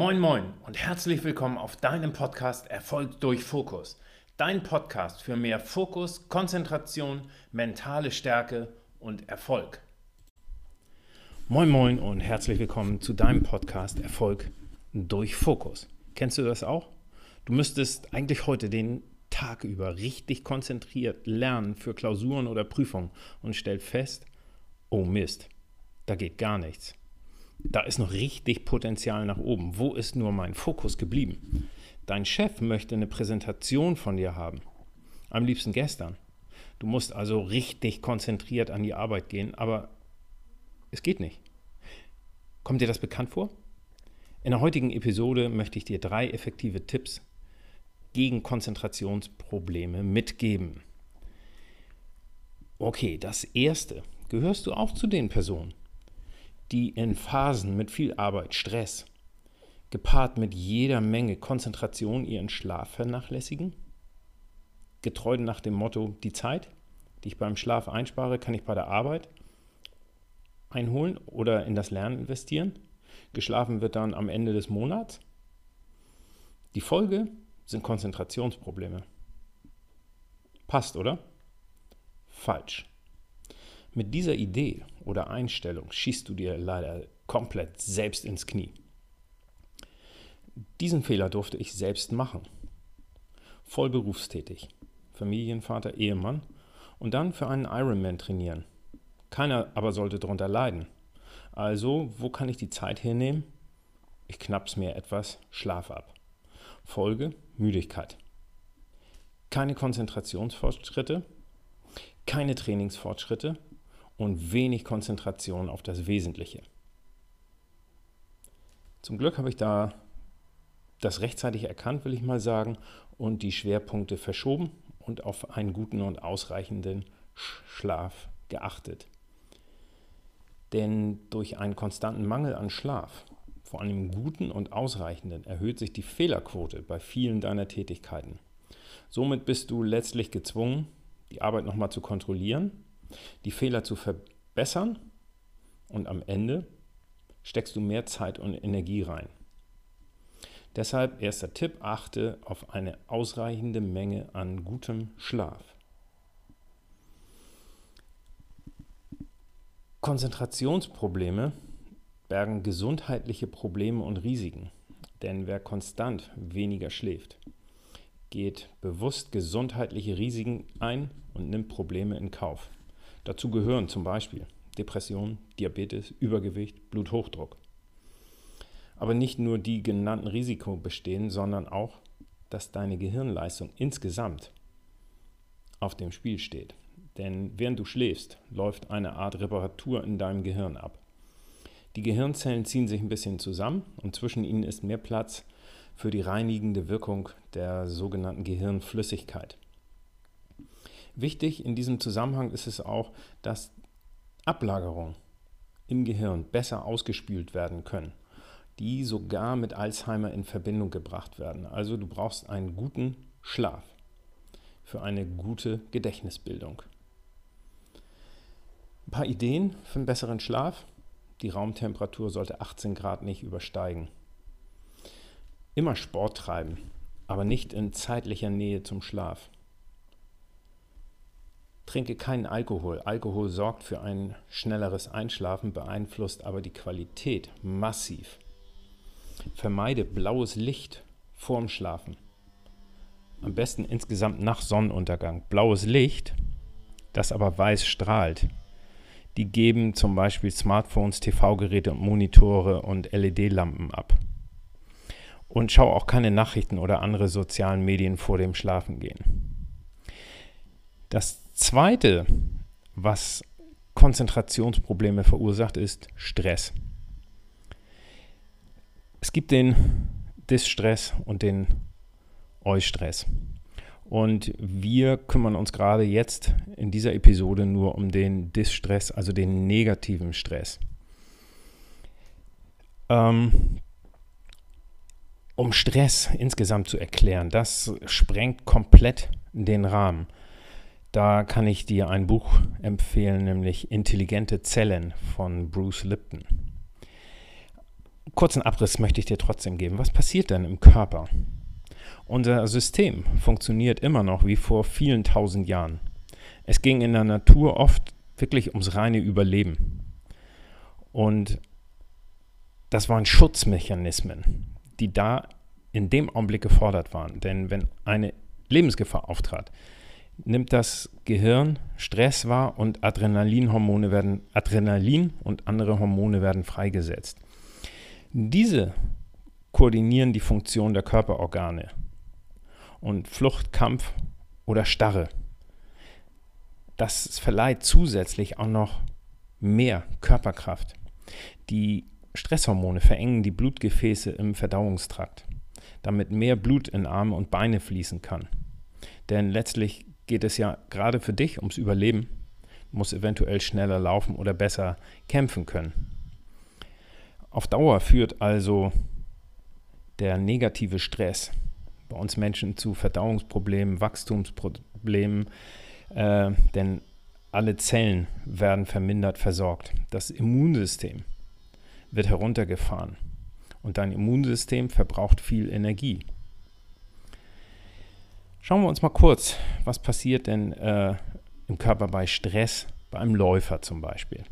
Moin moin und herzlich willkommen auf deinem Podcast Erfolg durch Fokus. Dein Podcast für mehr Fokus, Konzentration, mentale Stärke und Erfolg. Moin moin und herzlich willkommen zu deinem Podcast Erfolg durch Fokus. Kennst du das auch? Du müsstest eigentlich heute den Tag über richtig konzentriert lernen für Klausuren oder Prüfungen und stellt fest, oh Mist, da geht gar nichts. Da ist noch richtig Potenzial nach oben. Wo ist nur mein Fokus geblieben? Dein Chef möchte eine Präsentation von dir haben. Am liebsten gestern. Du musst also richtig konzentriert an die Arbeit gehen, aber es geht nicht. Kommt dir das bekannt vor? In der heutigen Episode möchte ich dir drei effektive Tipps gegen Konzentrationsprobleme mitgeben. Okay, das erste. Gehörst du auch zu den Personen, die in Phasen mit viel Arbeit, Stress, gepaart mit jeder Menge Konzentration ihren Schlaf vernachlässigen? Getreu nach dem Motto, die Zeit, die ich beim Schlaf einspare, kann ich bei der Arbeit einholen oder in das Lernen investieren. Geschlafen wird dann am Ende des Monats. Die Folge sind Konzentrationsprobleme. Passt, oder? Falsch. Mit dieser Idee oder Einstellung schießt du dir leider komplett selbst ins Knie. Diesen Fehler durfte ich selbst machen. Voll berufstätig, Familienvater, Ehemann und dann für einen Ironman trainieren. Keiner aber sollte darunter leiden. Also, wo kann ich die Zeit hernehmen? Ich knapp's mir etwas Schlaf ab. Folge Müdigkeit. Keine Konzentrationsfortschritte, keine Trainingsfortschritte und wenig Konzentration auf das Wesentliche. Zum Glück habe ich da das rechtzeitig erkannt, will ich mal sagen, und die Schwerpunkte verschoben und auf einen guten und ausreichenden Schlaf geachtet. Denn durch einen konstanten Mangel an Schlaf, vor allem guten und ausreichenden, erhöht sich die Fehlerquote bei vielen deiner Tätigkeiten. Somit bist du letztlich gezwungen, die Arbeit nochmal zu kontrollieren die Fehler zu verbessern und am Ende steckst du mehr Zeit und Energie rein. Deshalb erster Tipp, achte auf eine ausreichende Menge an gutem Schlaf. Konzentrationsprobleme bergen gesundheitliche Probleme und Risiken, denn wer konstant weniger schläft, geht bewusst gesundheitliche Risiken ein und nimmt Probleme in Kauf. Dazu gehören zum Beispiel Depression, Diabetes, Übergewicht, Bluthochdruck. Aber nicht nur die genannten Risiken bestehen, sondern auch, dass deine Gehirnleistung insgesamt auf dem Spiel steht. Denn während du schläfst, läuft eine Art Reparatur in deinem Gehirn ab. Die Gehirnzellen ziehen sich ein bisschen zusammen und zwischen ihnen ist mehr Platz für die reinigende Wirkung der sogenannten Gehirnflüssigkeit. Wichtig in diesem Zusammenhang ist es auch, dass Ablagerungen im Gehirn besser ausgespült werden können, die sogar mit Alzheimer in Verbindung gebracht werden. Also du brauchst einen guten Schlaf für eine gute Gedächtnisbildung. Ein paar Ideen für einen besseren Schlaf. Die Raumtemperatur sollte 18 Grad nicht übersteigen. Immer Sport treiben, aber nicht in zeitlicher Nähe zum Schlaf. Trinke keinen Alkohol. Alkohol sorgt für ein schnelleres Einschlafen, beeinflusst aber die Qualität massiv. Vermeide blaues Licht vorm Schlafen. Am besten insgesamt nach Sonnenuntergang. Blaues Licht, das aber weiß strahlt. Die geben zum Beispiel Smartphones, TV-Geräte und Monitore und LED-Lampen ab. Und schau auch keine Nachrichten oder andere sozialen Medien vor dem Schlafengehen. Das Zweite, was Konzentrationsprobleme verursacht, ist Stress. Es gibt den Distress und den Eustress. Und wir kümmern uns gerade jetzt in dieser Episode nur um den Distress, also den negativen Stress. Ähm, um Stress insgesamt zu erklären, das sprengt komplett den Rahmen. Da kann ich dir ein Buch empfehlen, nämlich Intelligente Zellen von Bruce Lipton. kurzen Abriss möchte ich dir trotzdem geben. Was passiert denn im Körper? Unser System funktioniert immer noch wie vor vielen tausend Jahren. Es ging in der Natur oft wirklich ums reine Überleben. Und das waren Schutzmechanismen, die da in dem Augenblick gefordert waren. Denn wenn eine Lebensgefahr auftrat, nimmt das Gehirn Stress wahr und Adrenalinhormone werden, Adrenalin und andere Hormone werden freigesetzt. Diese koordinieren die Funktion der Körperorgane und Flucht, Kampf oder Starre. Das verleiht zusätzlich auch noch mehr Körperkraft. Die Stresshormone verengen die Blutgefäße im Verdauungstrakt, damit mehr Blut in Arme und Beine fließen kann. Denn letztlich geht es ja gerade für dich ums Überleben, muss eventuell schneller laufen oder besser kämpfen können. Auf Dauer führt also der negative Stress bei uns Menschen zu Verdauungsproblemen, Wachstumsproblemen, äh, denn alle Zellen werden vermindert versorgt. Das Immunsystem wird heruntergefahren und dein Immunsystem verbraucht viel Energie. Schauen wir uns mal kurz, was passiert denn äh, im Körper bei Stress, bei einem Läufer zum Beispiel.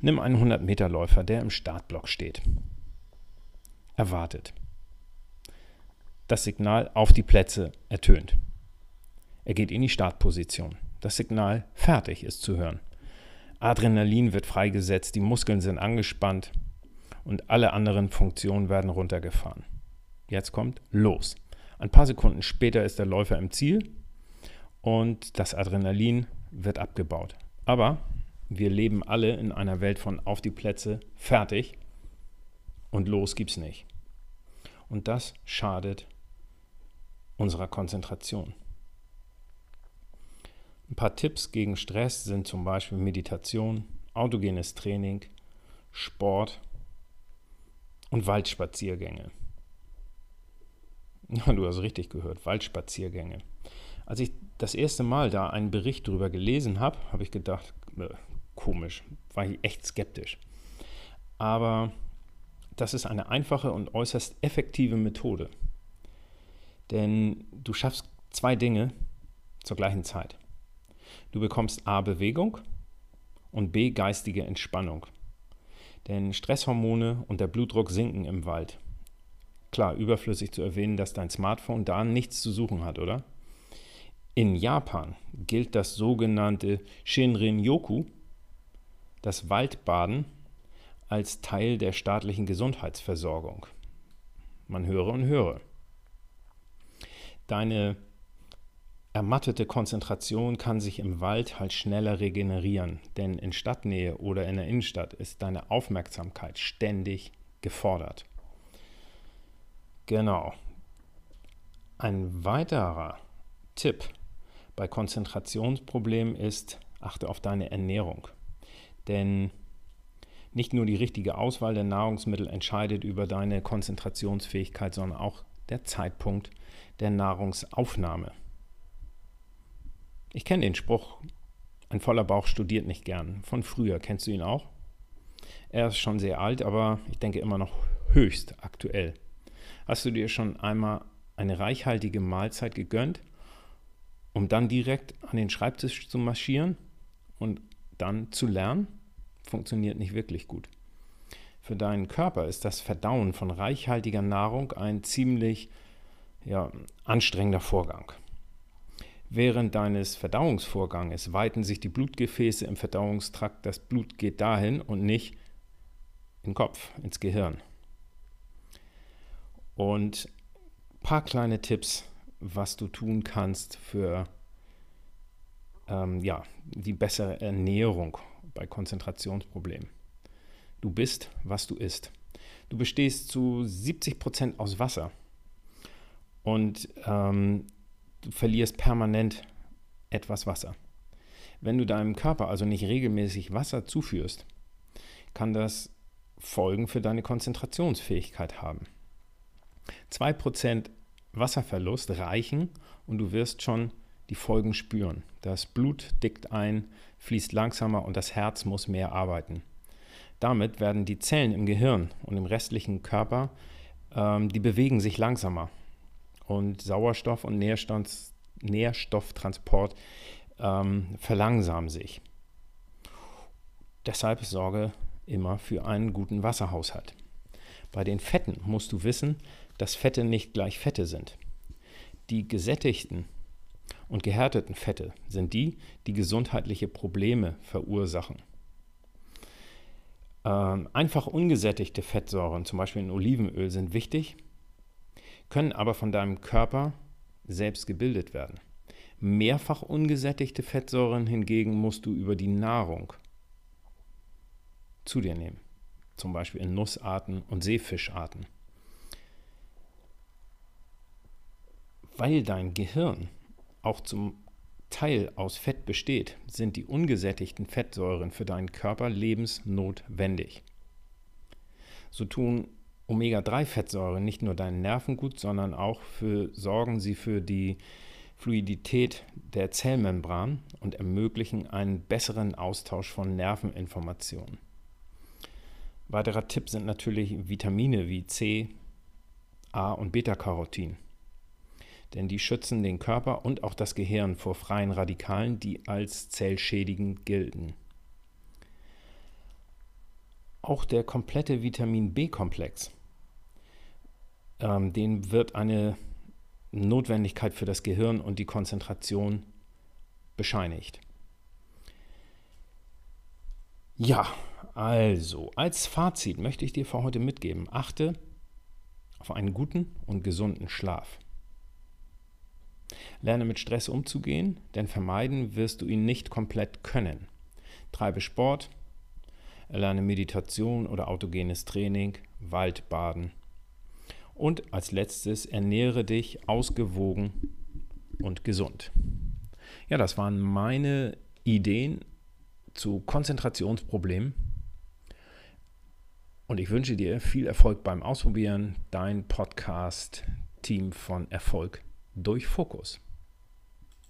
Nimm einen 100-Meter-Läufer, der im Startblock steht. Erwartet. Das Signal auf die Plätze ertönt. Er geht in die Startposition. Das Signal fertig ist zu hören. Adrenalin wird freigesetzt, die Muskeln sind angespannt und alle anderen Funktionen werden runtergefahren. Jetzt kommt los. Ein paar Sekunden später ist der Läufer im Ziel und das Adrenalin wird abgebaut. Aber wir leben alle in einer Welt von auf die Plätze, fertig und los gibt's nicht. Und das schadet unserer Konzentration. Ein paar Tipps gegen Stress sind zum Beispiel Meditation, autogenes Training, Sport und Waldspaziergänge. Ja, du hast richtig gehört, Waldspaziergänge. Als ich das erste Mal da einen Bericht darüber gelesen habe, habe ich gedacht, äh, komisch, war ich echt skeptisch. Aber das ist eine einfache und äußerst effektive Methode. Denn du schaffst zwei Dinge zur gleichen Zeit. Du bekommst A Bewegung und B geistige Entspannung. Denn Stresshormone und der Blutdruck sinken im Wald. Klar, überflüssig zu erwähnen, dass dein Smartphone da nichts zu suchen hat, oder? In Japan gilt das sogenannte Shinrin-yoku, das Waldbaden, als Teil der staatlichen Gesundheitsversorgung. Man höre und höre. Deine ermattete Konzentration kann sich im Wald halt schneller regenerieren, denn in Stadtnähe oder in der Innenstadt ist deine Aufmerksamkeit ständig gefordert. Genau. Ein weiterer Tipp bei Konzentrationsproblemen ist, achte auf deine Ernährung. Denn nicht nur die richtige Auswahl der Nahrungsmittel entscheidet über deine Konzentrationsfähigkeit, sondern auch der Zeitpunkt der Nahrungsaufnahme. Ich kenne den Spruch, ein voller Bauch studiert nicht gern. Von früher, kennst du ihn auch? Er ist schon sehr alt, aber ich denke immer noch höchst aktuell. Hast du dir schon einmal eine reichhaltige Mahlzeit gegönnt, um dann direkt an den Schreibtisch zu marschieren und dann zu lernen? Funktioniert nicht wirklich gut. Für deinen Körper ist das Verdauen von reichhaltiger Nahrung ein ziemlich ja, anstrengender Vorgang. Während deines Verdauungsvorganges weiten sich die Blutgefäße im Verdauungstrakt. Das Blut geht dahin und nicht in den Kopf, ins Gehirn. Und ein paar kleine Tipps, was du tun kannst für ähm, ja, die bessere Ernährung bei Konzentrationsproblemen. Du bist, was du isst. Du bestehst zu 70 Prozent aus Wasser und ähm, du verlierst permanent etwas Wasser. Wenn du deinem Körper also nicht regelmäßig Wasser zuführst, kann das Folgen für deine Konzentrationsfähigkeit haben. 2% Wasserverlust reichen und du wirst schon die Folgen spüren. Das Blut dickt ein, fließt langsamer und das Herz muss mehr arbeiten. Damit werden die Zellen im Gehirn und im restlichen Körper, ähm, die bewegen sich langsamer. Und Sauerstoff- und Nährstoff, Nährstofftransport ähm, verlangsamen sich. Deshalb sorge immer für einen guten Wasserhaushalt. Bei den Fetten musst du wissen, dass Fette nicht gleich Fette sind. Die gesättigten und gehärteten Fette sind die, die gesundheitliche Probleme verursachen. Ähm, einfach ungesättigte Fettsäuren, zum Beispiel in Olivenöl, sind wichtig, können aber von deinem Körper selbst gebildet werden. Mehrfach ungesättigte Fettsäuren hingegen musst du über die Nahrung zu dir nehmen, zum Beispiel in Nussarten und Seefischarten. Weil dein Gehirn auch zum Teil aus Fett besteht, sind die ungesättigten Fettsäuren für deinen Körper lebensnotwendig. So tun Omega-3-Fettsäuren nicht nur deinen Nerven gut, sondern auch für, sorgen sie für die Fluidität der Zellmembran und ermöglichen einen besseren Austausch von Nerveninformationen. Weiterer Tipp sind natürlich Vitamine wie C, A und Beta-Carotin denn die schützen den Körper und auch das Gehirn vor freien Radikalen, die als zellschädigend gelten. Auch der komplette Vitamin B-Komplex, ähm, den wird eine Notwendigkeit für das Gehirn und die Konzentration bescheinigt. Ja, also als Fazit möchte ich dir für heute mitgeben, achte auf einen guten und gesunden Schlaf. Lerne mit Stress umzugehen, denn vermeiden wirst du ihn nicht komplett können. Treibe Sport, erlerne Meditation oder autogenes Training, Waldbaden. Und als letztes ernähre dich ausgewogen und gesund. Ja, das waren meine Ideen zu Konzentrationsproblemen. Und ich wünsche dir viel Erfolg beim Ausprobieren. Dein Podcast-Team von Erfolg durch Fokus.